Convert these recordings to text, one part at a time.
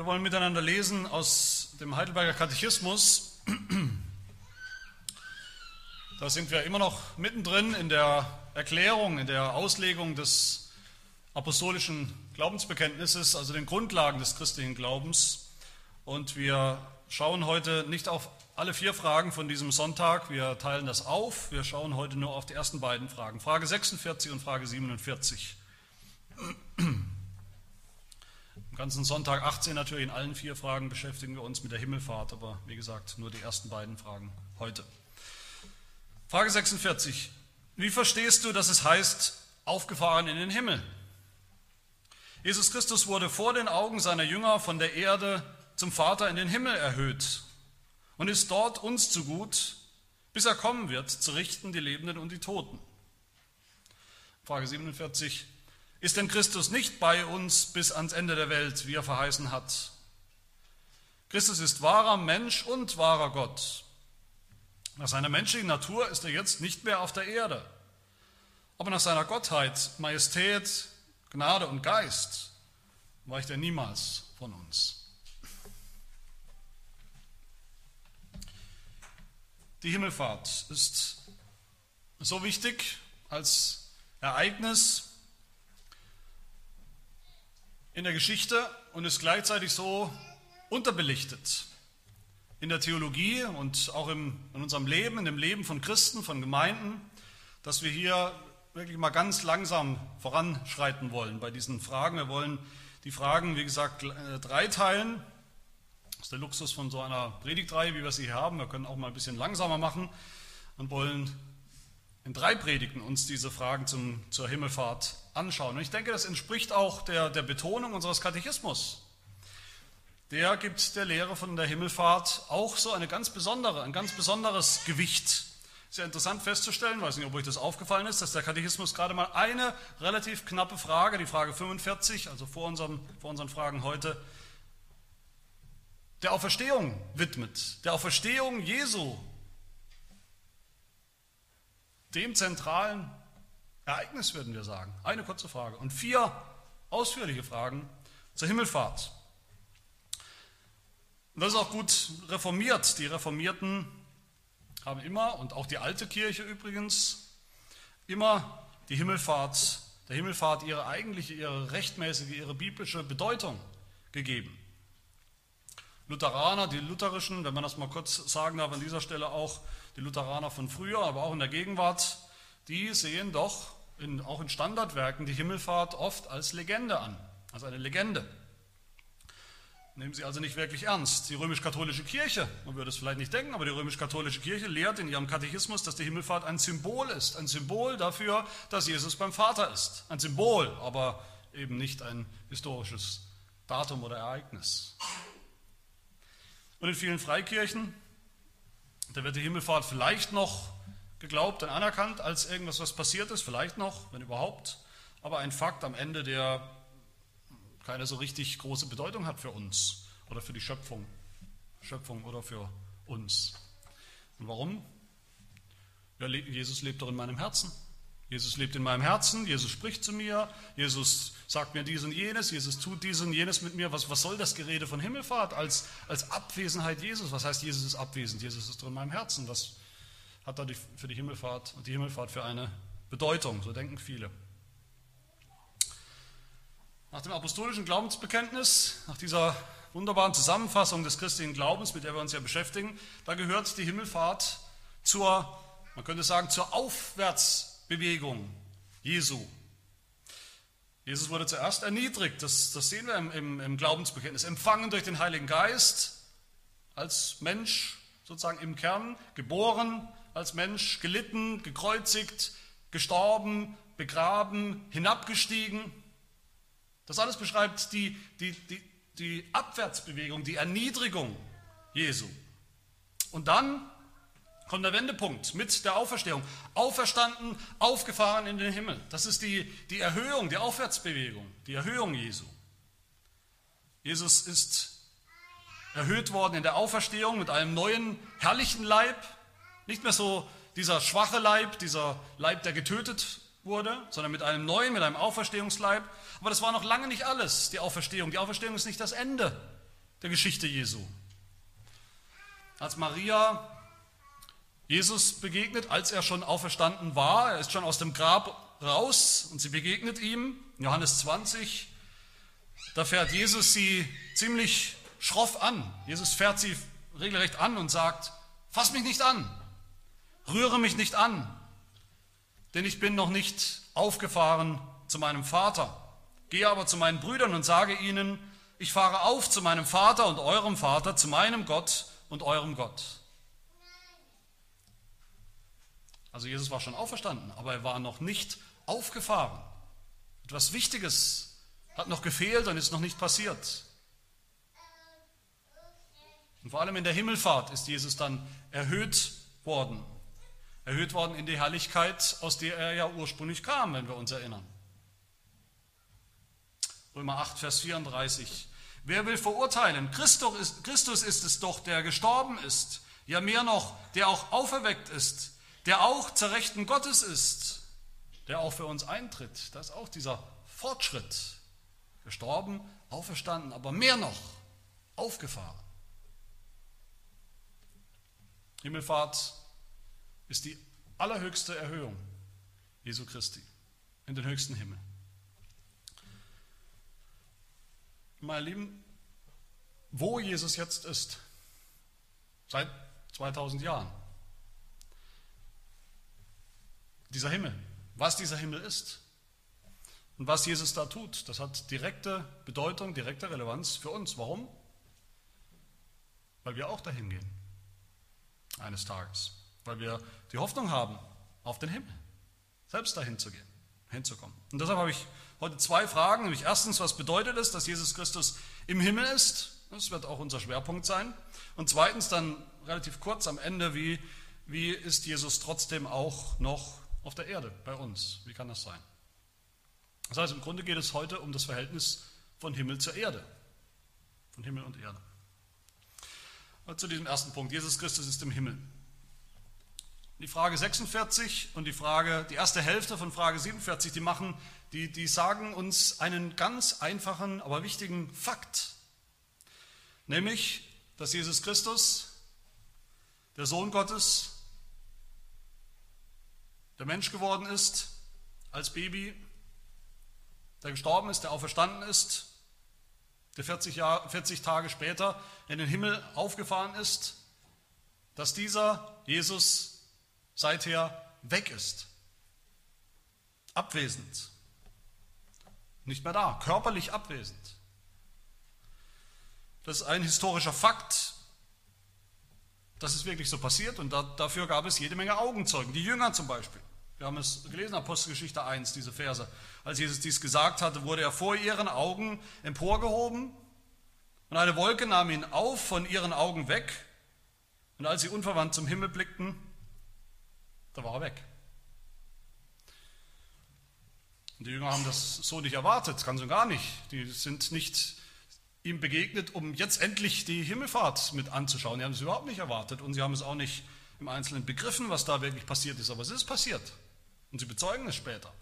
Wir wollen miteinander lesen aus dem Heidelberger Katechismus. Da sind wir immer noch mittendrin in der Erklärung, in der Auslegung des apostolischen Glaubensbekenntnisses, also den Grundlagen des christlichen Glaubens. Und wir schauen heute nicht auf alle vier Fragen von diesem Sonntag, wir teilen das auf. Wir schauen heute nur auf die ersten beiden Fragen, Frage 46 und Frage 47 ganzen Sonntag 18 natürlich in allen vier Fragen beschäftigen wir uns mit der Himmelfahrt, aber wie gesagt, nur die ersten beiden Fragen heute. Frage 46. Wie verstehst du, dass es heißt, aufgefahren in den Himmel? Jesus Christus wurde vor den Augen seiner Jünger von der Erde zum Vater in den Himmel erhöht und ist dort uns zu gut, bis er kommen wird, zu richten die Lebenden und die Toten. Frage 47. Ist denn Christus nicht bei uns bis ans Ende der Welt, wie er verheißen hat? Christus ist wahrer Mensch und wahrer Gott. Nach seiner menschlichen Natur ist er jetzt nicht mehr auf der Erde. Aber nach seiner Gottheit, Majestät, Gnade und Geist weicht er niemals von uns. Die Himmelfahrt ist so wichtig als Ereignis, in der Geschichte und ist gleichzeitig so unterbelichtet in der Theologie und auch im, in unserem Leben, in dem Leben von Christen, von Gemeinden, dass wir hier wirklich mal ganz langsam voranschreiten wollen bei diesen Fragen. Wir wollen die Fragen, wie gesagt, äh, dreiteilen. Das ist der Luxus von so einer Predigtreihe, wie wir sie hier haben. Wir können auch mal ein bisschen langsamer machen und wollen in drei Predigten uns diese Fragen zum, zur Himmelfahrt anschauen. Und ich denke, das entspricht auch der, der Betonung unseres Katechismus. Der gibt der Lehre von der Himmelfahrt auch so eine ganz besondere, ein ganz besonderes Gewicht. Sehr interessant festzustellen, weiß nicht, ob euch das aufgefallen ist, dass der Katechismus gerade mal eine relativ knappe Frage, die Frage 45, also vor, unserem, vor unseren Fragen heute, der Auferstehung widmet, der Auferstehung Jesu, dem zentralen Ereignis, würden wir sagen. Eine kurze Frage und vier ausführliche Fragen zur Himmelfahrt. Und das ist auch gut reformiert. Die Reformierten haben immer, und auch die alte Kirche übrigens, immer die Himmelfahrt, der Himmelfahrt ihre eigentliche, ihre rechtmäßige, ihre biblische Bedeutung gegeben. Lutheraner, die lutherischen, wenn man das mal kurz sagen darf, an dieser Stelle auch die Lutheraner von früher, aber auch in der Gegenwart, die sehen doch in, auch in Standardwerken die Himmelfahrt oft als Legende an, als eine Legende. Nehmen sie also nicht wirklich ernst. Die römisch-katholische Kirche, man würde es vielleicht nicht denken, aber die römisch-katholische Kirche lehrt in ihrem Katechismus, dass die Himmelfahrt ein Symbol ist. Ein Symbol dafür, dass Jesus beim Vater ist. Ein Symbol, aber eben nicht ein historisches Datum oder Ereignis. Und in vielen Freikirchen, da wird die Himmelfahrt vielleicht noch geglaubt und anerkannt als irgendwas, was passiert ist, vielleicht noch, wenn überhaupt, aber ein Fakt am Ende, der keine so richtig große Bedeutung hat für uns oder für die Schöpfung, Schöpfung oder für uns. Und warum? Ja, Jesus lebt doch in meinem Herzen. Jesus lebt in meinem Herzen, Jesus spricht zu mir, Jesus sagt mir dies und jenes, Jesus tut dies und jenes mit mir. Was, was soll das Gerede von Himmelfahrt als, als Abwesenheit Jesus? Was heißt, Jesus ist abwesend? Jesus ist in meinem Herzen. Was, hat da die, für die Himmelfahrt und die Himmelfahrt für eine Bedeutung, so denken viele. Nach dem apostolischen Glaubensbekenntnis, nach dieser wunderbaren Zusammenfassung des christlichen Glaubens, mit der wir uns ja beschäftigen, da gehört die Himmelfahrt zur, man könnte sagen, zur Aufwärtsbewegung Jesu. Jesus wurde zuerst erniedrigt, das, das sehen wir im, im, im Glaubensbekenntnis, empfangen durch den Heiligen Geist als Mensch sozusagen im Kern, geboren, als Mensch gelitten, gekreuzigt, gestorben, begraben, hinabgestiegen. Das alles beschreibt die, die, die, die Abwärtsbewegung, die Erniedrigung Jesu. Und dann kommt der Wendepunkt mit der Auferstehung. Auferstanden, aufgefahren in den Himmel. Das ist die, die Erhöhung, die Aufwärtsbewegung, die Erhöhung Jesu. Jesus ist erhöht worden in der Auferstehung mit einem neuen, herrlichen Leib, nicht mehr so dieser schwache Leib, dieser Leib, der getötet wurde, sondern mit einem neuen, mit einem Auferstehungsleib. Aber das war noch lange nicht alles, die Auferstehung. Die Auferstehung ist nicht das Ende der Geschichte Jesu. Als Maria Jesus begegnet, als er schon auferstanden war, er ist schon aus dem Grab raus und sie begegnet ihm, Johannes 20, da fährt Jesus sie ziemlich schroff an. Jesus fährt sie regelrecht an und sagt, fass mich nicht an, rühre mich nicht an, denn ich bin noch nicht aufgefahren zu meinem Vater. Gehe aber zu meinen Brüdern und sage ihnen, ich fahre auf zu meinem Vater und eurem Vater, zu meinem Gott und eurem Gott. Also Jesus war schon auferstanden, aber er war noch nicht aufgefahren. Etwas Wichtiges hat noch gefehlt und ist noch nicht passiert. Und vor allem in der Himmelfahrt ist Jesus dann erhöht worden. Erhöht worden in die Herrlichkeit, aus der er ja ursprünglich kam, wenn wir uns erinnern. Römer 8, Vers 34. Wer will verurteilen? Christus ist, Christus ist es doch, der gestorben ist. Ja, mehr noch, der auch auferweckt ist, der auch zur Rechten Gottes ist, der auch für uns eintritt. Das ist auch dieser Fortschritt. Gestorben, auferstanden, aber mehr noch, aufgefahren. Himmelfahrt ist die allerhöchste Erhöhung Jesu Christi in den höchsten Himmel. Meine Lieben, wo Jesus jetzt ist, seit 2000 Jahren, dieser Himmel, was dieser Himmel ist und was Jesus da tut, das hat direkte Bedeutung, direkte Relevanz für uns. Warum? Weil wir auch dahin gehen, eines Tages, weil wir die Hoffnung haben auf den Himmel, selbst dahin zu gehen, hinzukommen. Und deshalb habe ich heute zwei Fragen. Nämlich erstens, was bedeutet es, dass Jesus Christus im Himmel ist? Das wird auch unser Schwerpunkt sein. Und zweitens dann relativ kurz am Ende, wie, wie ist Jesus trotzdem auch noch auf der Erde bei uns? Wie kann das sein? Das heißt, im Grunde geht es heute um das Verhältnis von Himmel zur Erde. Von Himmel und Erde. zu diesem ersten Punkt. Jesus Christus ist im Himmel. Die Frage 46 und die Frage, die erste Hälfte von Frage 47, die machen die, die sagen uns einen ganz einfachen, aber wichtigen Fakt, nämlich, dass Jesus Christus, der Sohn Gottes, der Mensch geworden ist, als Baby, der gestorben ist, der auferstanden ist, der 40, Jahr, 40 Tage später in den Himmel aufgefahren ist, dass dieser Jesus seither weg ist, abwesend nicht mehr da, körperlich abwesend. Das ist ein historischer Fakt. Das ist wirklich so passiert und da, dafür gab es jede Menge Augenzeugen. Die Jünger zum Beispiel. Wir haben es gelesen, Apostelgeschichte 1, diese Verse. Als Jesus dies gesagt hatte, wurde er vor ihren Augen emporgehoben und eine Wolke nahm ihn auf von ihren Augen weg. Und als sie unverwandt zum Himmel blickten, da war er weg. Und die Jünger haben das so nicht erwartet, ganz und gar nicht. Die sind nicht ihm begegnet, um jetzt endlich die Himmelfahrt mit anzuschauen. Die haben es überhaupt nicht erwartet und sie haben es auch nicht im Einzelnen begriffen, was da wirklich passiert ist. Aber es ist passiert. Und sie bezeugen es später.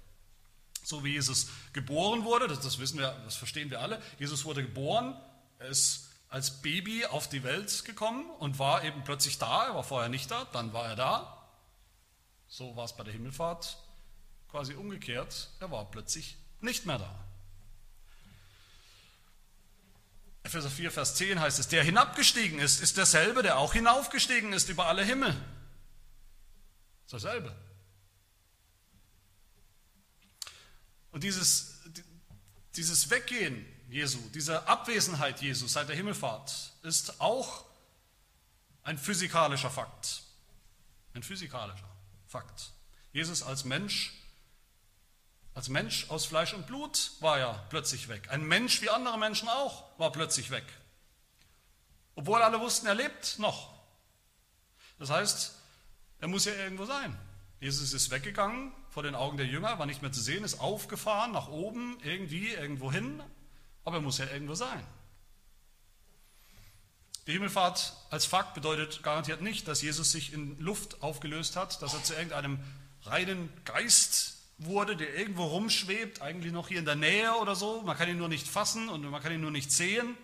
So wie Jesus geboren wurde, das, das wissen wir, das verstehen wir alle. Jesus wurde geboren, er ist als Baby auf die Welt gekommen und war eben plötzlich da. Er war vorher nicht da, dann war er da. So war es bei der Himmelfahrt quasi umgekehrt, er war plötzlich nicht mehr da. Epheser 4, Vers 10 heißt es, der hinabgestiegen ist, ist derselbe, der auch hinaufgestiegen ist über alle Himmel. Ist derselbe. Und dieses, dieses Weggehen Jesu, diese Abwesenheit Jesu seit der Himmelfahrt ist auch ein physikalischer Fakt. Ein physikalischer Fakt. Jesus als Mensch als Mensch aus Fleisch und Blut war er plötzlich weg. Ein Mensch wie andere Menschen auch war plötzlich weg. Obwohl alle wussten, er lebt noch. Das heißt, er muss ja irgendwo sein. Jesus ist weggegangen vor den Augen der Jünger, war nicht mehr zu sehen, ist aufgefahren nach oben, irgendwie, irgendwo hin, aber er muss ja irgendwo sein. Die Himmelfahrt als Fakt bedeutet garantiert nicht, dass Jesus sich in Luft aufgelöst hat, dass er zu irgendeinem reinen Geist wurde, der irgendwo rumschwebt, eigentlich noch hier in der Nähe oder so. Man kann ihn nur nicht fassen und man kann ihn nur nicht sehen.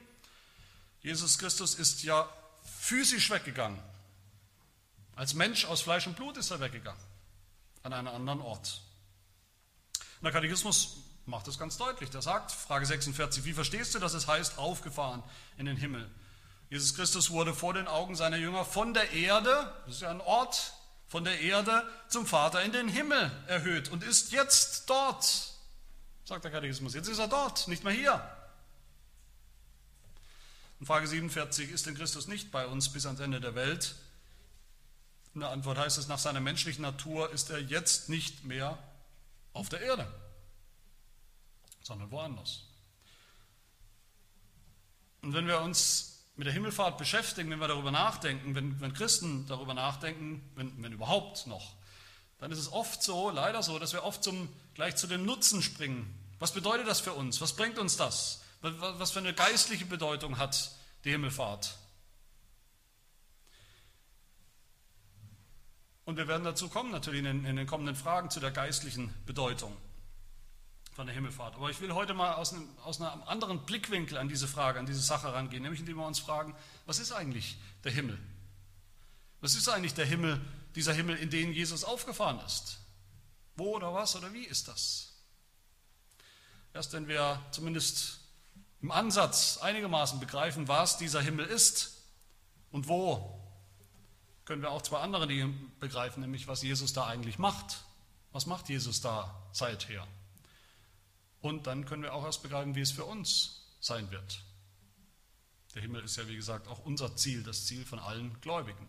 Jesus Christus ist ja physisch weggegangen. Als Mensch aus Fleisch und Blut ist er weggegangen, an einen anderen Ort. Und der Katechismus macht das ganz deutlich. Der sagt, Frage 46, wie verstehst du, dass es heißt, aufgefahren in den Himmel? Jesus Christus wurde vor den Augen seiner Jünger von der Erde, das ist ja ein Ort, von der Erde zum Vater in den Himmel erhöht und ist jetzt dort, sagt der Katechismus. Jetzt ist er dort, nicht mehr hier. Und Frage 47, ist denn Christus nicht bei uns bis ans Ende der Welt? In der Antwort heißt es, nach seiner menschlichen Natur ist er jetzt nicht mehr auf der Erde, sondern woanders. Und wenn wir uns mit der Himmelfahrt beschäftigen, wenn wir darüber nachdenken, wenn, wenn Christen darüber nachdenken, wenn, wenn überhaupt noch, dann ist es oft so, leider so, dass wir oft zum, gleich zu dem Nutzen springen. Was bedeutet das für uns? Was bringt uns das? was für eine geistliche Bedeutung hat die Himmelfahrt. Und wir werden dazu kommen, natürlich in den, in den, kommenden Fragen zu der geistlichen Bedeutung von der Himmelfahrt. Aber ich will heute mal aus einem, aus einem anderen Blickwinkel an diese Frage, an diese Sache rangehen, nämlich indem wir uns fragen, was ist eigentlich der Himmel? Was ist eigentlich der Himmel, dieser Himmel, in den Jesus aufgefahren ist? Wo oder was oder wie ist das? Erst wenn wir zumindest im Ansatz einigermaßen begreifen, was dieser Himmel ist und wo, können wir auch zwei andere Dinge begreifen, nämlich was Jesus da eigentlich macht. Was macht Jesus da seither? Und dann können wir auch erst begreifen, wie es für uns sein wird. Der Himmel ist ja, wie gesagt, auch unser Ziel, das Ziel von allen Gläubigen.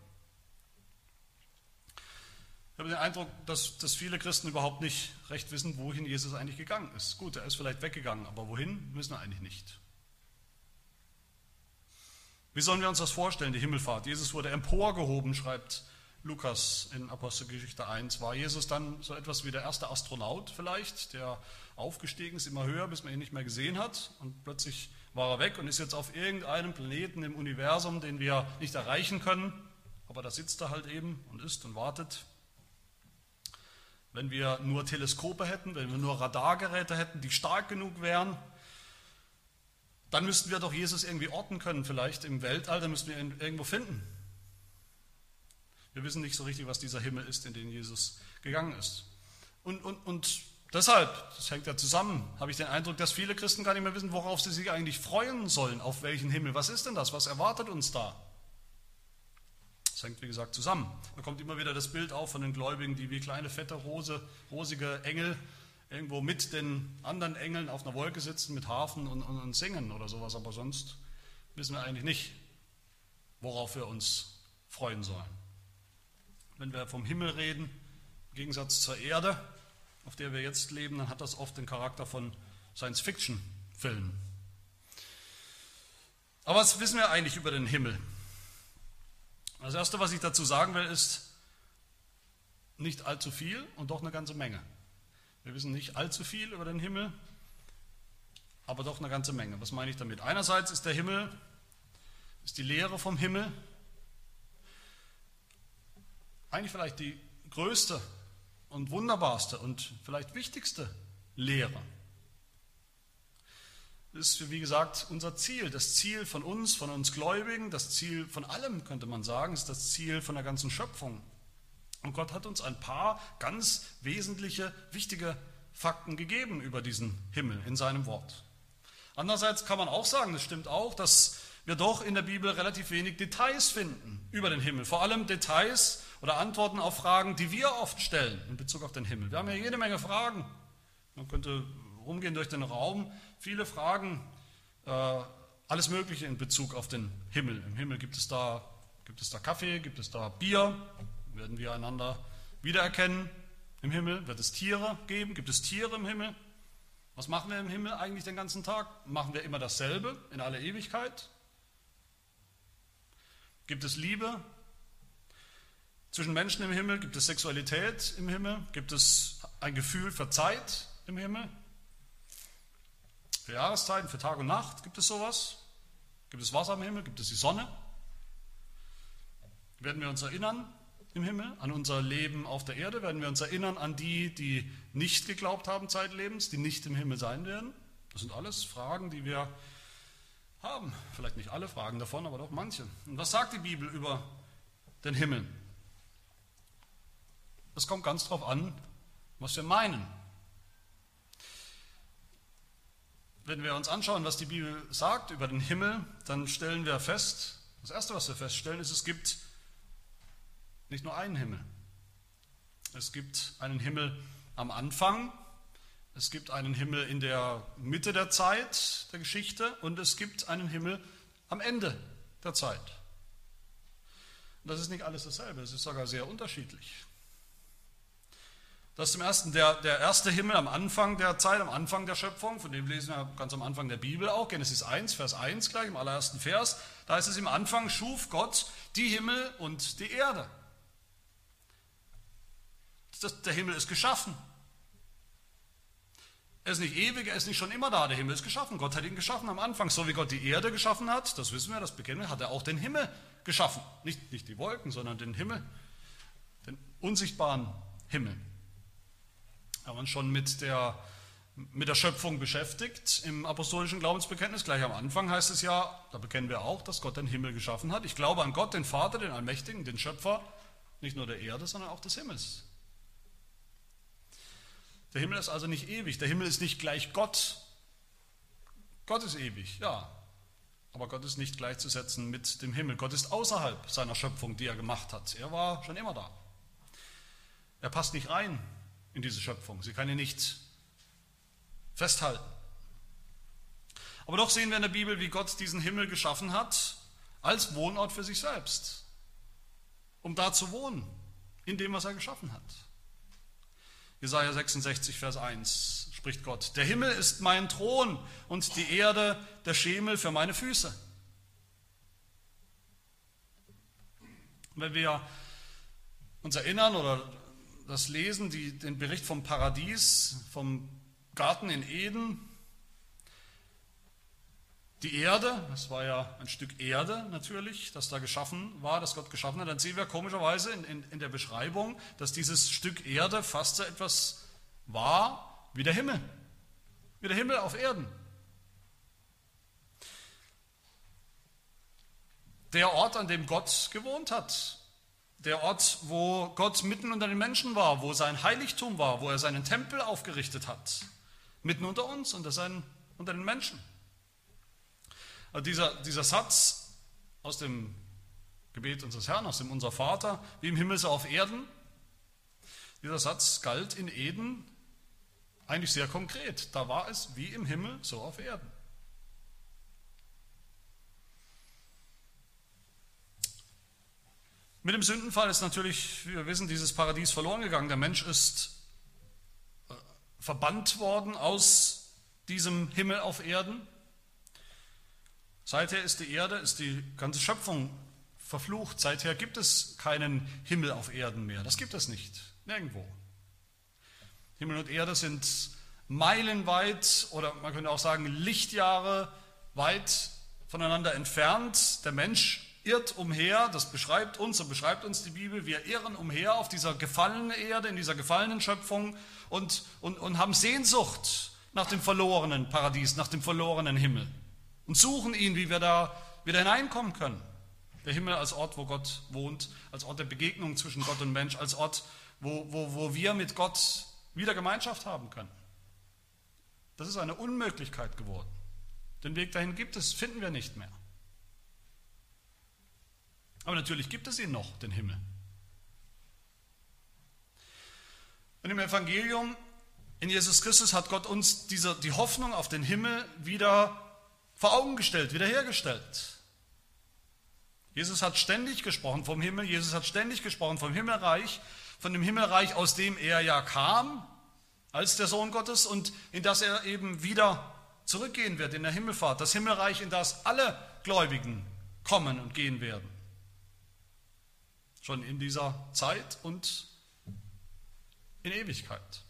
Ich habe den Eindruck, dass, dass viele Christen überhaupt nicht recht wissen, wohin Jesus eigentlich gegangen ist. Gut, er ist vielleicht weggegangen, aber wohin, wissen wir eigentlich nicht. Wie sollen wir uns das vorstellen, die Himmelfahrt? Jesus wurde emporgehoben, schreibt Lukas in Apostelgeschichte 1. War Jesus dann so etwas wie der erste Astronaut vielleicht, der aufgestiegen ist, immer höher, bis man ihn nicht mehr gesehen hat und plötzlich war er weg und ist jetzt auf irgendeinem Planeten im Universum, den wir nicht erreichen können, aber da sitzt er halt eben und ist und wartet. Wenn wir nur Teleskope hätten, wenn wir nur Radargeräte hätten, die stark genug wären, dann müssten wir doch Jesus irgendwie orten können, vielleicht im Weltall, dann müssten wir ihn irgendwo finden. Wir wissen nicht so richtig, was dieser Himmel ist, in den Jesus gegangen ist. Und, und, und deshalb, das hängt ja zusammen, habe ich den Eindruck, dass viele Christen gar nicht mehr wissen, worauf sie sich eigentlich freuen sollen, auf welchen Himmel. Was ist denn das? Was erwartet uns da? Das hängt, wie gesagt, zusammen. Da kommt immer wieder das Bild auf von den Gläubigen, die wie kleine, fette, rose, rosige Engel irgendwo mit den anderen Engeln auf einer Wolke sitzen mit Hafen und, und, und singen oder sowas, aber sonst wissen wir eigentlich nicht, worauf wir uns freuen sollen. Wenn wir vom Himmel reden, im Gegensatz zur Erde, auf der wir jetzt leben, dann hat das oft den Charakter von Science-Fiction-Filmen. Aber was wissen wir eigentlich über den Himmel? Das Erste, was ich dazu sagen will, ist nicht allzu viel und doch eine ganze Menge. Wir wissen nicht allzu viel über den Himmel, aber doch eine ganze Menge. Was meine ich damit? Einerseits ist der Himmel, ist die Lehre vom Himmel eigentlich vielleicht die größte und wunderbarste und vielleicht wichtigste Lehre. Das ist, wie gesagt, unser Ziel. Das Ziel von uns, von uns Gläubigen, das Ziel von allem, könnte man sagen, ist das Ziel von der ganzen Schöpfung. Und Gott hat uns ein paar ganz wesentliche, wichtige Fakten gegeben über diesen Himmel in seinem Wort. Andererseits kann man auch sagen, das stimmt auch, dass wir doch in der Bibel relativ wenig Details finden über den Himmel. Vor allem Details oder Antworten auf Fragen, die wir oft stellen in Bezug auf den Himmel. Wir haben ja jede Menge Fragen. Man könnte rumgehen durch den Raum, viele Fragen, äh, alles Mögliche in Bezug auf den Himmel. Im Himmel gibt es da, gibt es da Kaffee, gibt es da Bier, werden wir einander wiedererkennen im Himmel? Wird es Tiere geben? Gibt es Tiere im Himmel? Was machen wir im Himmel eigentlich den ganzen Tag? Machen wir immer dasselbe in aller Ewigkeit? Gibt es Liebe zwischen Menschen im Himmel? Gibt es Sexualität im Himmel? Gibt es ein Gefühl für Zeit im Himmel? Für Jahreszeiten, für Tag und Nacht? Gibt es sowas? Gibt es Wasser im Himmel? Gibt es die Sonne? Werden wir uns erinnern im Himmel, an unser Leben auf der Erde? Werden wir uns erinnern an die, die nicht geglaubt haben zeitlebens, die nicht im Himmel sein werden? Das sind alles Fragen, die wir haben. Vielleicht nicht alle Fragen davon, aber doch manche. Und was sagt die Bibel über den Himmel? Es kommt ganz darauf an, was wir meinen. Wenn wir uns anschauen, was die Bibel sagt über den Himmel, dann stellen wir fest, das Erste, was wir feststellen, ist, es gibt nicht nur einen Himmel. Es gibt einen Himmel am Anfang, es gibt einen Himmel in der Mitte der Zeit der Geschichte und es gibt einen Himmel am Ende der Zeit. Und das ist nicht alles dasselbe, es ist sogar sehr unterschiedlich. Das ist zum Ersten der, der erste Himmel am Anfang der Zeit, am Anfang der Schöpfung, von dem lesen wir ganz am Anfang der Bibel auch, Genesis 1, Vers 1 gleich, im allerersten Vers. Da heißt es, im Anfang schuf Gott die Himmel und die Erde. Das, der Himmel ist geschaffen. Er ist nicht ewig, er ist nicht schon immer da. Der Himmel ist geschaffen. Gott hat ihn geschaffen am Anfang. So wie Gott die Erde geschaffen hat, das wissen wir, das bekennen wir, hat er auch den Himmel geschaffen. Nicht, nicht die Wolken, sondern den Himmel, den unsichtbaren Himmel. Haben uns schon mit der, mit der Schöpfung beschäftigt im apostolischen Glaubensbekenntnis. Gleich am Anfang heißt es ja, da bekennen wir auch, dass Gott den Himmel geschaffen hat. Ich glaube an Gott, den Vater, den Allmächtigen, den Schöpfer, nicht nur der Erde, sondern auch des Himmels. Der Himmel ist also nicht ewig. Der Himmel ist nicht gleich Gott. Gott ist ewig, ja. Aber Gott ist nicht gleichzusetzen mit dem Himmel. Gott ist außerhalb seiner Schöpfung, die er gemacht hat. Er war schon immer da. Er passt nicht rein in diese Schöpfung. Sie kann ihn nicht festhalten. Aber doch sehen wir in der Bibel, wie Gott diesen Himmel geschaffen hat als Wohnort für sich selbst, um da zu wohnen, in dem, was er geschaffen hat. Jesaja 66, Vers 1 spricht Gott: Der Himmel ist mein Thron und die Erde der Schemel für meine Füße. Wenn wir uns erinnern oder das lesen, die, den Bericht vom Paradies, vom Garten in Eden, die Erde, das war ja ein Stück Erde natürlich, das da geschaffen war, das Gott geschaffen hat, dann sehen wir komischerweise in, in, in der Beschreibung, dass dieses Stück Erde fast so etwas war wie der Himmel, wie der Himmel auf Erden. Der Ort, an dem Gott gewohnt hat, der Ort, wo Gott mitten unter den Menschen war, wo sein Heiligtum war, wo er seinen Tempel aufgerichtet hat, mitten unter uns, unter, seinen, unter den Menschen. Also dieser, dieser Satz aus dem Gebet unseres Herrn, aus dem Unser Vater, wie im Himmel so auf Erden, dieser Satz galt in Eden eigentlich sehr konkret. Da war es wie im Himmel so auf Erden. Mit dem Sündenfall ist natürlich, wie wir wissen, dieses Paradies verloren gegangen. Der Mensch ist äh, verbannt worden aus diesem Himmel auf Erden. Seither ist die Erde, ist die ganze Schöpfung verflucht. Seither gibt es keinen Himmel auf Erden mehr. Das gibt es nicht. Nirgendwo. Himmel und Erde sind meilenweit oder man könnte auch sagen Lichtjahre weit voneinander entfernt. Der Mensch irrt umher, das beschreibt uns und beschreibt uns die Bibel. Wir irren umher auf dieser gefallenen Erde, in dieser gefallenen Schöpfung und, und, und haben Sehnsucht nach dem verlorenen Paradies, nach dem verlorenen Himmel und suchen ihn, wie wir da wieder hineinkommen können. Der Himmel als Ort, wo Gott wohnt, als Ort der Begegnung zwischen Gott und Mensch, als Ort, wo, wo, wo wir mit Gott wieder Gemeinschaft haben können. Das ist eine Unmöglichkeit geworden. Den Weg dahin gibt es, finden wir nicht mehr. Aber natürlich gibt es ihn noch, den Himmel. Und im Evangelium in Jesus Christus hat Gott uns diese, die Hoffnung auf den Himmel wieder vor Augen gestellt, wiederhergestellt. Jesus hat ständig gesprochen vom Himmel, Jesus hat ständig gesprochen vom Himmelreich, von dem Himmelreich, aus dem er ja kam, als der Sohn Gottes und in das er eben wieder zurückgehen wird in der Himmelfahrt. Das Himmelreich, in das alle Gläubigen kommen und gehen werden. Schon in dieser Zeit und in Ewigkeit.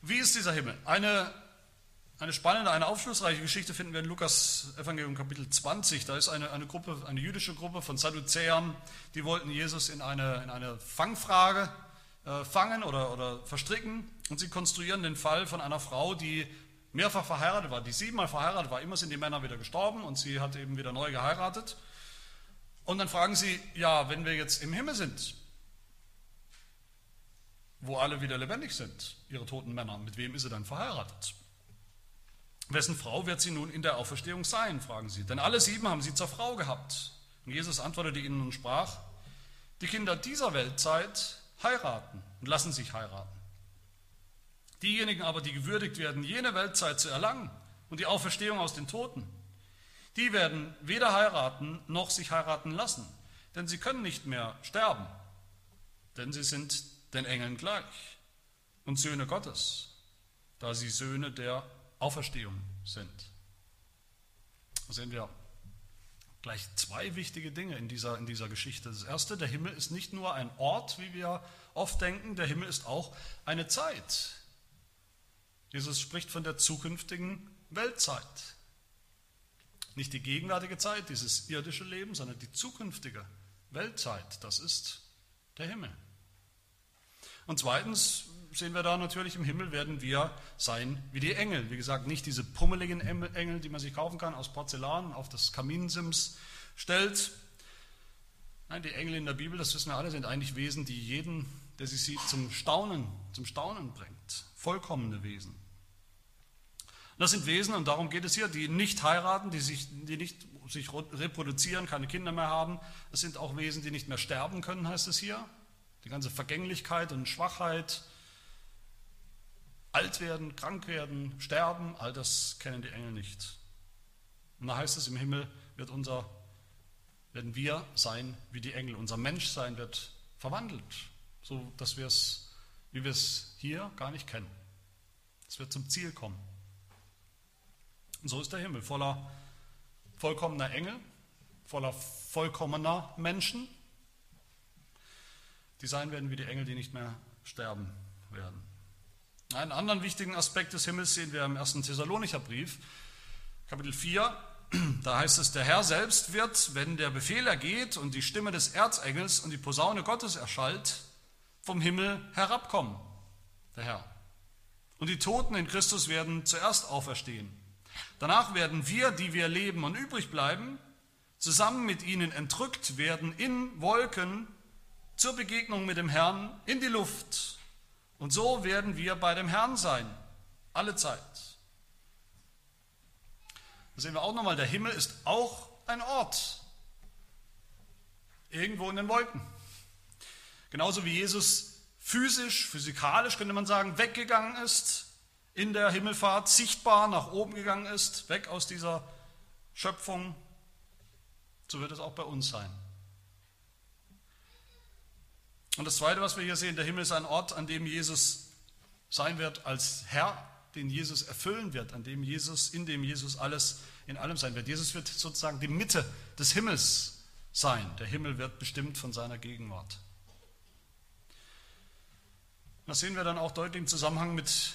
Wie ist dieser Himmel? Eine eine spannende, eine aufschlussreiche Geschichte finden wir in Lukas Evangelium Kapitel 20. Da ist eine, eine Gruppe, eine jüdische Gruppe von Sadduzäern, die wollten Jesus in eine, in eine Fangfrage äh, fangen oder, oder verstricken. Und sie konstruieren den Fall von einer Frau, die mehrfach verheiratet war, die siebenmal verheiratet war, immer sind die Männer wieder gestorben und sie hat eben wieder neu geheiratet. Und dann fragen sie, ja, wenn wir jetzt im Himmel sind, wo alle wieder lebendig sind, ihre toten Männer, mit wem ist sie dann verheiratet? Wessen Frau wird sie nun in der Auferstehung sein, fragen sie. Denn alle sieben haben sie zur Frau gehabt. Und Jesus antwortete ihnen und sprach, die Kinder dieser Weltzeit heiraten und lassen sich heiraten. Diejenigen aber, die gewürdigt werden, jene Weltzeit zu erlangen und die Auferstehung aus den Toten, die werden weder heiraten noch sich heiraten lassen, denn sie können nicht mehr sterben, denn sie sind den Engeln gleich und Söhne Gottes, da sie Söhne der Auferstehung sind. Da sehen wir gleich zwei wichtige Dinge in dieser, in dieser Geschichte. Das erste, der Himmel ist nicht nur ein Ort, wie wir oft denken, der Himmel ist auch eine Zeit. Jesus spricht von der zukünftigen Weltzeit. Nicht die gegenwärtige Zeit, dieses irdische Leben, sondern die zukünftige Weltzeit. Das ist der Himmel. Und zweitens sehen wir da natürlich, im Himmel werden wir sein wie die Engel. Wie gesagt, nicht diese pummeligen Engel, die man sich kaufen kann aus Porzellan, auf das Kaminsims stellt. Nein, die Engel in der Bibel, das wissen wir alle, sind eigentlich Wesen, die jeden, der sie sieht, zum Staunen, zum Staunen bringt. Vollkommene Wesen. Das sind Wesen, und darum geht es hier, die nicht heiraten, die, sich, die nicht sich reproduzieren, keine Kinder mehr haben. Es sind auch Wesen, die nicht mehr sterben können, heißt es hier. Die ganze Vergänglichkeit und Schwachheit, alt werden, krank werden, sterben, all das kennen die Engel nicht. Und da heißt es, im Himmel wird unser, werden wir sein wie die Engel. Unser Menschsein wird verwandelt, so dass wir es, wie wir es hier gar nicht kennen. Es wird zum Ziel kommen. Und so ist der Himmel voller vollkommener Engel, voller vollkommener Menschen, die sein werden wie die Engel, die nicht mehr sterben werden. Einen anderen wichtigen Aspekt des Himmels sehen wir im ersten Thessalonicher Brief, Kapitel 4. Da heißt es, der Herr selbst wird, wenn der Befehl ergeht und die Stimme des Erzengels und die Posaune Gottes erschallt, vom Himmel herabkommen, der Herr. Und die Toten in Christus werden zuerst auferstehen. Danach werden wir, die wir leben und übrig bleiben, zusammen mit ihnen entrückt werden in Wolken zur Begegnung mit dem Herrn in die Luft. Und so werden wir bei dem Herrn sein, alle Zeit. Da sehen wir auch nochmal, der Himmel ist auch ein Ort, irgendwo in den Wolken. Genauso wie Jesus physisch, physikalisch könnte man sagen, weggegangen ist in der Himmelfahrt, sichtbar nach oben gegangen ist, weg aus dieser Schöpfung, so wird es auch bei uns sein. Und das Zweite, was wir hier sehen, der Himmel ist ein Ort, an dem Jesus sein wird als Herr, den Jesus erfüllen wird, an dem Jesus, in dem Jesus alles in allem sein wird. Jesus wird sozusagen die Mitte des Himmels sein. Der Himmel wird bestimmt von seiner Gegenwart. Das sehen wir dann auch deutlich im Zusammenhang mit,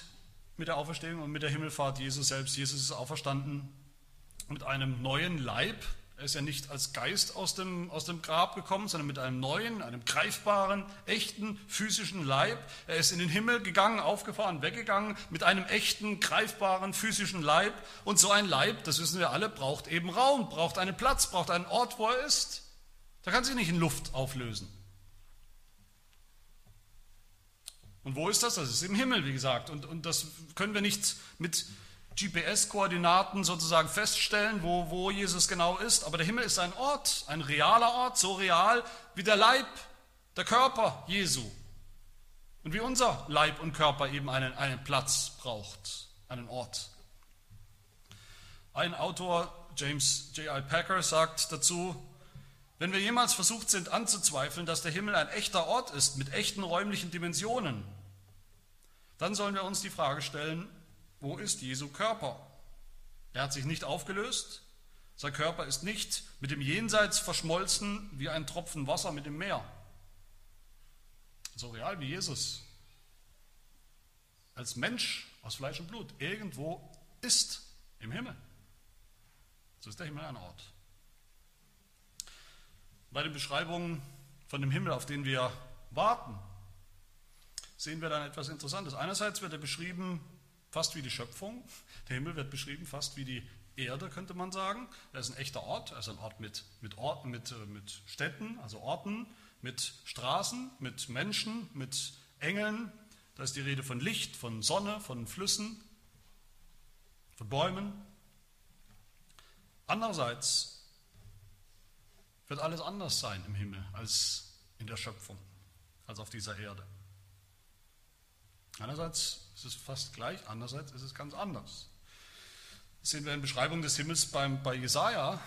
mit der Auferstehung und mit der Himmelfahrt Jesus selbst. Jesus ist auferstanden mit einem neuen Leib, er ist ja nicht als Geist aus dem, aus dem Grab gekommen, sondern mit einem neuen, einem greifbaren, echten, physischen Leib. Er ist in den Himmel gegangen, aufgefahren, weggegangen mit einem echten, greifbaren, physischen Leib. Und so ein Leib, das wissen wir alle, braucht eben Raum, braucht einen Platz, braucht einen Ort, wo er ist. Da kann sich nicht in Luft auflösen. Und wo ist das? Das ist im Himmel, wie gesagt. Und, und das können wir nicht mit GPS-Koordinaten sozusagen feststellen, wo, wo Jesus genau ist. Aber der Himmel ist ein Ort, ein realer Ort, so real wie der Leib, der Körper Jesu. Und wie unser Leib und Körper eben einen, einen Platz braucht, einen Ort. Ein Autor, James J.I. Packer, sagt dazu, wenn wir jemals versucht sind anzuzweifeln, dass der Himmel ein echter Ort ist mit echten räumlichen Dimensionen, dann sollen wir uns die Frage stellen, wo ist Jesu Körper? Er hat sich nicht aufgelöst. Sein Körper ist nicht mit dem Jenseits verschmolzen wie ein Tropfen Wasser mit dem Meer. So real wie Jesus. Als Mensch aus Fleisch und Blut irgendwo ist im Himmel. So ist der Himmel ein Ort. Bei den Beschreibungen von dem Himmel, auf den wir warten, sehen wir dann etwas Interessantes. Einerseits wird er beschrieben fast wie die Schöpfung. Der Himmel wird beschrieben fast wie die Erde, könnte man sagen. Er ist ein echter Ort, ist ein Ort mit, mit, Orten, mit, äh, mit Städten, also Orten, mit Straßen, mit Menschen, mit Engeln. Da ist die Rede von Licht, von Sonne, von Flüssen, von Bäumen. Andererseits wird alles anders sein im Himmel als in der Schöpfung, als auf dieser Erde. Einerseits ist es fast gleich, andererseits ist es ganz anders. Das sehen wir in Beschreibung des Himmels beim, bei Jesaja,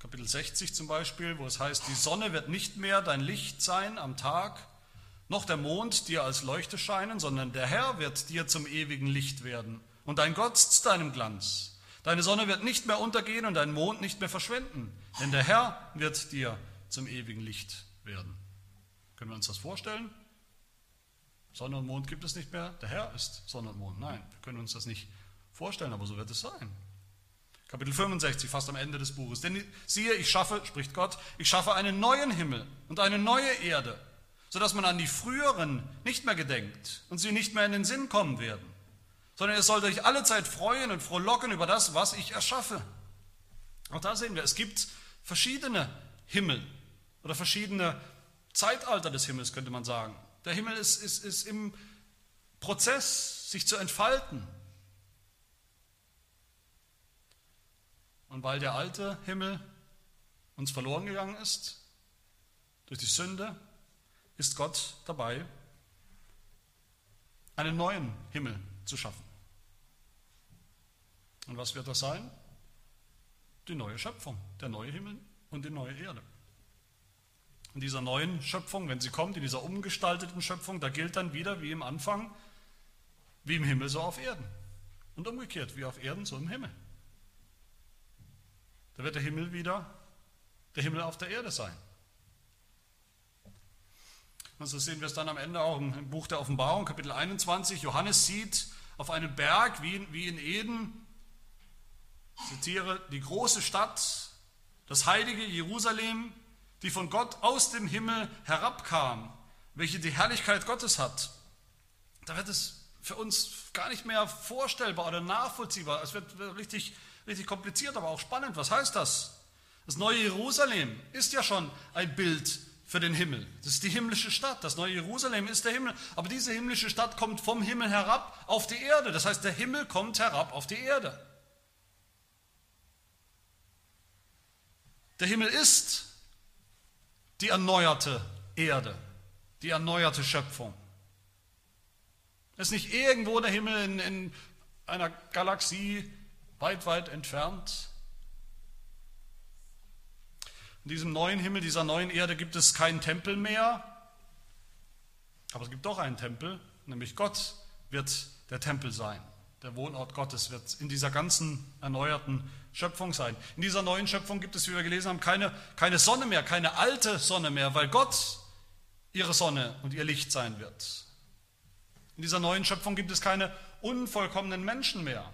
Kapitel 60 zum Beispiel, wo es heißt: Die Sonne wird nicht mehr dein Licht sein am Tag, noch der Mond dir als Leuchte scheinen, sondern der Herr wird dir zum ewigen Licht werden und dein Gott zu deinem Glanz. Deine Sonne wird nicht mehr untergehen und dein Mond nicht mehr verschwinden, denn der Herr wird dir zum ewigen Licht werden. Können wir uns das vorstellen? Sonne und Mond gibt es nicht mehr, der Herr ist Sonne und Mond. Nein, wir können uns das nicht vorstellen, aber so wird es sein. Kapitel 65, fast am Ende des Buches. Denn siehe, ich schaffe, spricht Gott, ich schaffe einen neuen Himmel und eine neue Erde, sodass man an die früheren nicht mehr gedenkt und sie nicht mehr in den Sinn kommen werden, sondern ihr sollt euch alle Zeit freuen und frohlocken über das, was ich erschaffe. Auch da sehen wir, es gibt verschiedene Himmel oder verschiedene Zeitalter des Himmels, könnte man sagen. Der Himmel ist, ist, ist im Prozess, sich zu entfalten. Und weil der alte Himmel uns verloren gegangen ist, durch die Sünde, ist Gott dabei, einen neuen Himmel zu schaffen. Und was wird das sein? Die neue Schöpfung, der neue Himmel und die neue Erde in dieser neuen Schöpfung, wenn sie kommt, in dieser umgestalteten Schöpfung, da gilt dann wieder wie im Anfang, wie im Himmel so auf Erden. Und umgekehrt, wie auf Erden so im Himmel. Da wird der Himmel wieder der Himmel auf der Erde sein. Und so sehen wir es dann am Ende auch im Buch der Offenbarung, Kapitel 21. Johannes sieht auf einem Berg wie in, wie in Eden, zitiere, die große Stadt, das heilige Jerusalem, die von Gott aus dem Himmel herabkam, welche die Herrlichkeit Gottes hat, da wird es für uns gar nicht mehr vorstellbar oder nachvollziehbar. Es wird richtig, richtig kompliziert, aber auch spannend. Was heißt das? Das neue Jerusalem ist ja schon ein Bild für den Himmel. Das ist die himmlische Stadt. Das neue Jerusalem ist der Himmel. Aber diese himmlische Stadt kommt vom Himmel herab auf die Erde. Das heißt, der Himmel kommt herab auf die Erde. Der Himmel ist die erneuerte Erde, die erneuerte Schöpfung. Es ist nicht irgendwo der Himmel in, in einer Galaxie weit, weit entfernt. In diesem neuen Himmel, dieser neuen Erde gibt es keinen Tempel mehr, aber es gibt doch einen Tempel, nämlich Gott wird der Tempel sein. Der Wohnort Gottes wird in dieser ganzen erneuerten Schöpfung sein. In dieser neuen Schöpfung gibt es, wie wir gelesen haben, keine, keine Sonne mehr, keine alte Sonne mehr, weil Gott ihre Sonne und ihr Licht sein wird. In dieser neuen Schöpfung gibt es keine unvollkommenen Menschen mehr.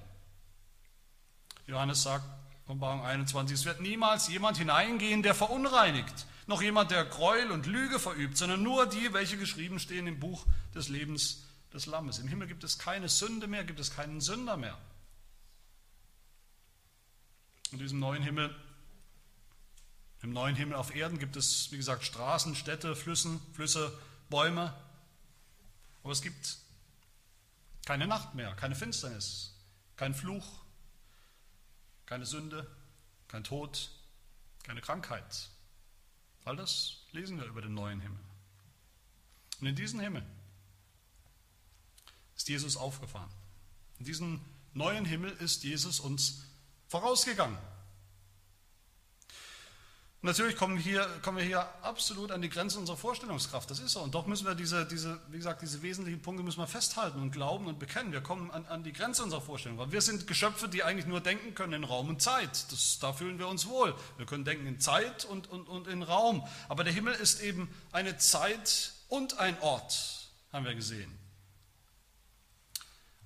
Johannes sagt, Offenbarung 21, es wird niemals jemand hineingehen, der verunreinigt, noch jemand, der Gräuel und Lüge verübt, sondern nur die, welche geschrieben stehen im Buch des Lebens des Lammes. Im Himmel gibt es keine Sünde mehr, gibt es keinen Sünder mehr. In diesem neuen Himmel, im neuen Himmel auf Erden gibt es, wie gesagt, Straßen, Städte, Flüssen, Flüsse, Bäume. Aber es gibt keine Nacht mehr, keine Finsternis, kein Fluch, keine Sünde, kein Tod, keine Krankheit. All das lesen wir über den neuen Himmel. Und in diesen Himmel ist Jesus aufgefahren. In diesen neuen Himmel ist Jesus uns vorausgegangen. Natürlich kommen, hier, kommen wir hier absolut an die Grenze unserer Vorstellungskraft, das ist so. Und doch müssen wir diese, diese, wie gesagt, diese wesentlichen Punkte müssen wir festhalten und glauben und bekennen. Wir kommen an, an die Grenze unserer Vorstellung, weil wir sind Geschöpfe, die eigentlich nur denken können in Raum und Zeit. Das, da fühlen wir uns wohl. Wir können denken in Zeit und, und, und in Raum. Aber der Himmel ist eben eine Zeit und ein Ort, haben wir gesehen.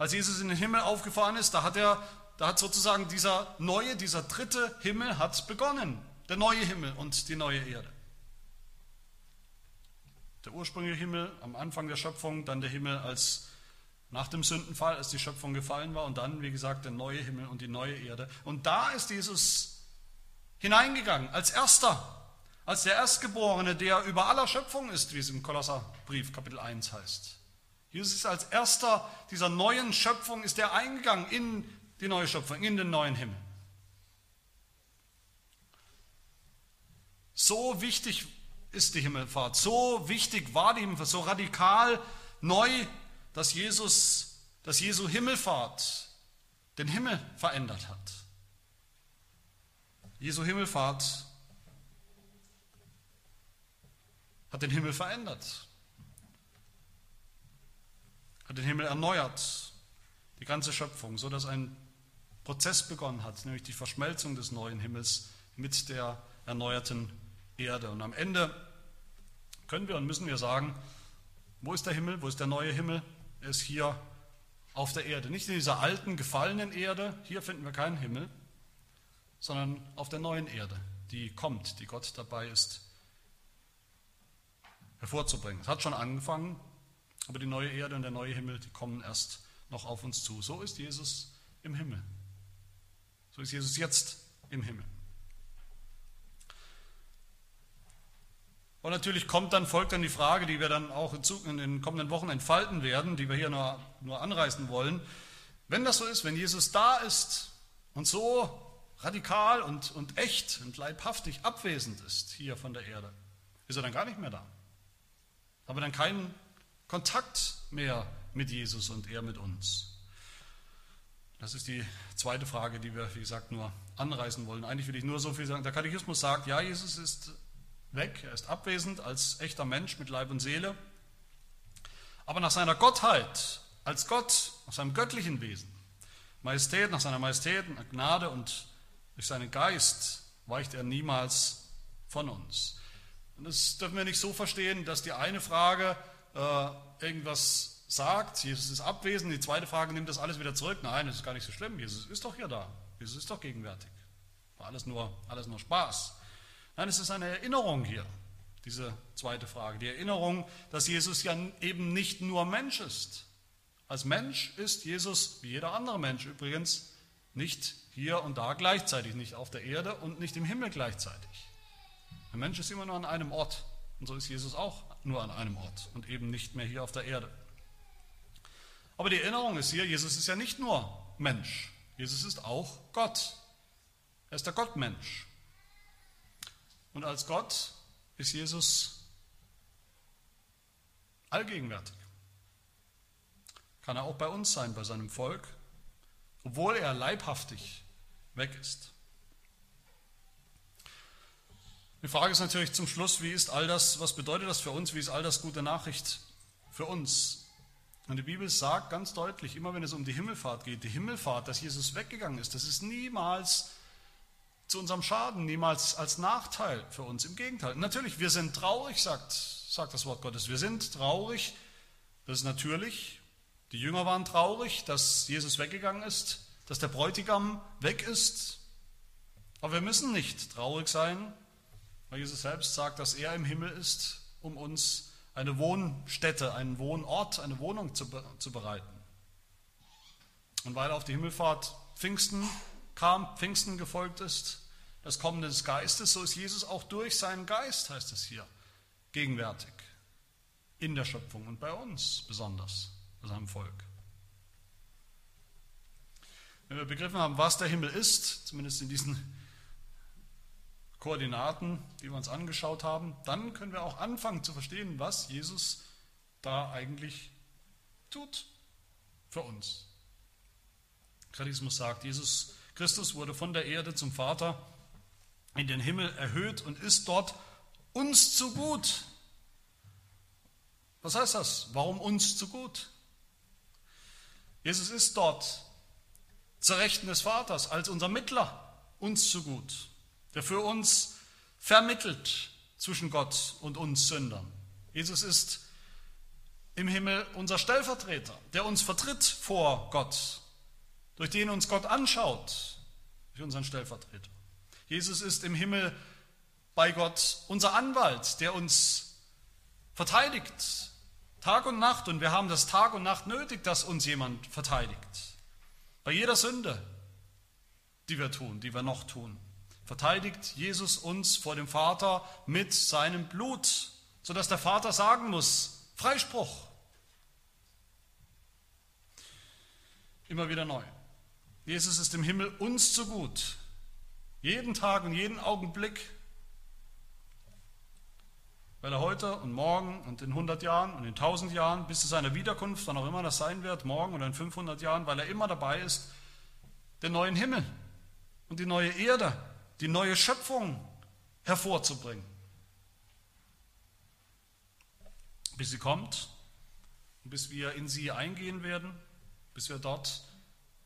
Als Jesus in den Himmel aufgefahren ist, da hat er, da hat sozusagen dieser neue, dieser dritte Himmel hat begonnen. Der neue Himmel und die neue Erde. Der ursprüngliche Himmel am Anfang der Schöpfung, dann der Himmel als nach dem Sündenfall, als die Schöpfung gefallen war und dann, wie gesagt, der neue Himmel und die neue Erde. Und da ist Jesus hineingegangen, als erster, als der Erstgeborene, der über aller Schöpfung ist, wie es im Kolosserbrief Kapitel 1 heißt. Jesus ist als erster dieser neuen Schöpfung, ist er eingegangen in die neue Schöpfung, in den neuen Himmel. So wichtig ist die Himmelfahrt, so wichtig war die Himmelfahrt, so radikal neu, dass Jesus, dass Jesu Himmelfahrt den Himmel verändert hat. Jesu Himmelfahrt hat den Himmel verändert, hat den Himmel erneuert, die ganze Schöpfung, so dass ein Prozess begonnen hat, nämlich die Verschmelzung des neuen Himmels mit der erneuerten Erde. Und am Ende können wir und müssen wir sagen, wo ist der Himmel, wo ist der neue Himmel? Er ist hier auf der Erde. Nicht in dieser alten, gefallenen Erde, hier finden wir keinen Himmel, sondern auf der neuen Erde, die kommt, die Gott dabei ist hervorzubringen. Es hat schon angefangen, aber die neue Erde und der neue Himmel, die kommen erst noch auf uns zu. So ist Jesus im Himmel. So ist Jesus jetzt im Himmel. Und natürlich kommt dann, folgt dann die Frage, die wir dann auch in den kommenden Wochen entfalten werden, die wir hier nur, nur anreißen wollen. Wenn das so ist, wenn Jesus da ist und so radikal und, und echt und leibhaftig abwesend ist hier von der Erde, ist er dann gar nicht mehr da. Haben wir dann keinen Kontakt mehr mit Jesus und er mit uns. Das ist die zweite Frage, die wir, wie gesagt, nur anreißen wollen. Eigentlich will ich nur so viel sagen. Der Katechismus sagt, ja, Jesus ist weg, er ist abwesend als echter Mensch mit Leib und Seele. Aber nach seiner Gottheit, als Gott, nach seinem göttlichen Wesen, Majestät, nach seiner Majestät, Gnade und durch seinen Geist weicht er niemals von uns. Und das dürfen wir nicht so verstehen, dass die eine Frage äh, irgendwas sagt, Jesus ist abwesend, die zweite Frage nimmt das alles wieder zurück. Nein, das ist gar nicht so schlimm, Jesus ist doch hier da, Jesus ist doch gegenwärtig. War alles nur, alles nur Spaß. Nein, es ist eine Erinnerung hier, diese zweite Frage. Die Erinnerung, dass Jesus ja eben nicht nur Mensch ist. Als Mensch ist Jesus, wie jeder andere Mensch übrigens, nicht hier und da gleichzeitig, nicht auf der Erde und nicht im Himmel gleichzeitig. Der Mensch ist immer nur an einem Ort und so ist Jesus auch nur an einem Ort und eben nicht mehr hier auf der Erde. Aber die Erinnerung ist hier, Jesus ist ja nicht nur Mensch, Jesus ist auch Gott. Er ist der Gottmensch. Und als Gott ist Jesus allgegenwärtig. Kann er auch bei uns sein, bei seinem Volk, obwohl er leibhaftig weg ist. Die Frage ist natürlich zum Schluss, wie ist all das, was bedeutet das für uns, wie ist all das gute Nachricht für uns? Und die Bibel sagt ganz deutlich, immer wenn es um die Himmelfahrt geht, die Himmelfahrt, dass Jesus weggegangen ist, das ist niemals zu unserem Schaden, niemals als Nachteil für uns. Im Gegenteil. Natürlich, wir sind traurig, sagt, sagt das Wort Gottes. Wir sind traurig, das ist natürlich. Die Jünger waren traurig, dass Jesus weggegangen ist, dass der Bräutigam weg ist. Aber wir müssen nicht traurig sein, weil Jesus selbst sagt, dass er im Himmel ist, um uns eine Wohnstätte, einen Wohnort, eine Wohnung zu, zu bereiten. Und weil auf die Himmelfahrt Pfingsten kam, Pfingsten gefolgt ist, das Kommen des Geistes, so ist Jesus auch durch seinen Geist, heißt es hier, gegenwärtig in der Schöpfung und bei uns besonders, bei seinem Volk. Wenn wir begriffen haben, was der Himmel ist, zumindest in diesen Koordinaten, die wir uns angeschaut haben, dann können wir auch anfangen zu verstehen, was Jesus da eigentlich tut für uns. Charismus sagt, Jesus Christus wurde von der Erde zum Vater in den Himmel erhöht und ist dort uns zu gut. Was heißt das? Warum uns zu gut? Jesus ist dort zur Rechten des Vaters als unser Mittler uns zu gut, der für uns vermittelt zwischen Gott und uns Sündern. Jesus ist im Himmel unser Stellvertreter, der uns vertritt vor Gott, durch den uns Gott anschaut, durch unseren Stellvertreter. Jesus ist im Himmel bei Gott unser Anwalt, der uns verteidigt Tag und Nacht und wir haben das Tag und Nacht nötig, dass uns jemand verteidigt. Bei jeder Sünde, die wir tun, die wir noch tun, verteidigt Jesus uns vor dem Vater mit seinem Blut, sodass der Vater sagen muss, Freispruch. Immer wieder neu. Jesus ist im Himmel uns zu gut. Jeden Tag und jeden Augenblick weil er heute und morgen und in 100 Jahren und in 1000 Jahren, bis zu seiner Wiederkunft, wann auch immer das sein wird, morgen oder in 500 Jahren, weil er immer dabei ist, den neuen Himmel und die neue Erde, die neue Schöpfung hervorzubringen. Bis sie kommt bis wir in sie eingehen werden, bis wir dort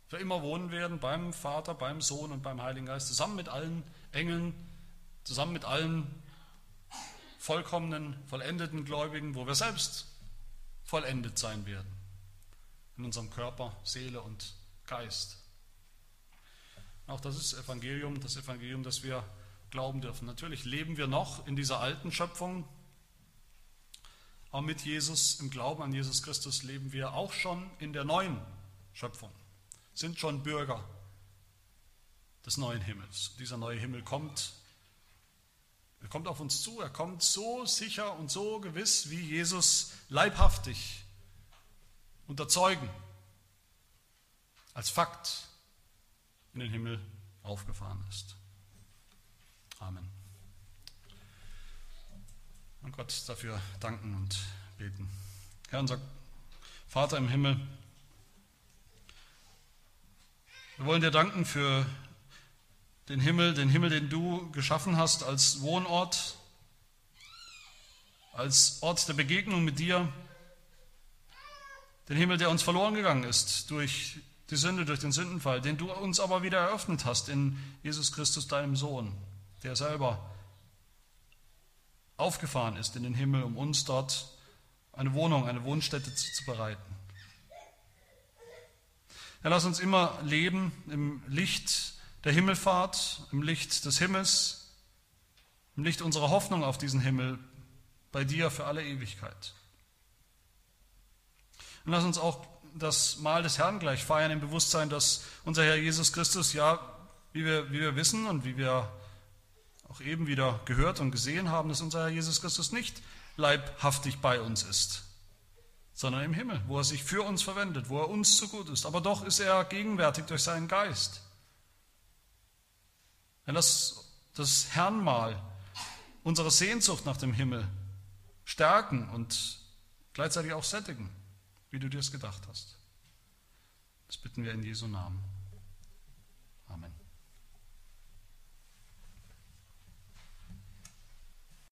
für immer wohnen werden, beim Vater, beim Sohn und beim Heiligen Geist, zusammen mit allen Engeln, zusammen mit allen vollkommenen, vollendeten Gläubigen, wo wir selbst vollendet sein werden. In unserem Körper, Seele und Geist. Auch das ist Evangelium, das Evangelium, das wir glauben dürfen. Natürlich leben wir noch in dieser alten Schöpfung, aber mit Jesus, im Glauben an Jesus Christus, leben wir auch schon in der neuen Schöpfung, sind schon Bürger des neuen Himmels. Dieser neue Himmel kommt. Er kommt auf uns zu, er kommt so sicher und so gewiss, wie Jesus leibhaftig unter Zeugen als Fakt in den Himmel aufgefahren ist. Amen. Und Gott dafür danken und beten. Herr, unser Vater im Himmel, wir wollen dir danken für den Himmel, den Himmel, den du geschaffen hast als Wohnort, als Ort der Begegnung mit dir, den Himmel, der uns verloren gegangen ist durch die Sünde, durch den Sündenfall, den du uns aber wieder eröffnet hast in Jesus Christus, deinem Sohn, der selber aufgefahren ist in den Himmel, um uns dort eine Wohnung, eine Wohnstätte zu bereiten. Herr, lass uns immer leben im Licht der Himmelfahrt, im Licht des Himmels, im Licht unserer Hoffnung auf diesen Himmel, bei dir für alle Ewigkeit. Und lass uns auch das Mahl des Herrn gleich feiern im Bewusstsein, dass unser Herr Jesus Christus, ja, wie wir, wie wir wissen und wie wir auch eben wieder gehört und gesehen haben, dass unser Herr Jesus Christus nicht leibhaftig bei uns ist, sondern im Himmel, wo er sich für uns verwendet, wo er uns zu gut ist. Aber doch ist er gegenwärtig durch seinen Geist. Denn das, das Herrnmal, unsere Sehnsucht nach dem Himmel stärken und gleichzeitig auch sättigen, wie du dir es gedacht hast. Das bitten wir in Jesu Namen.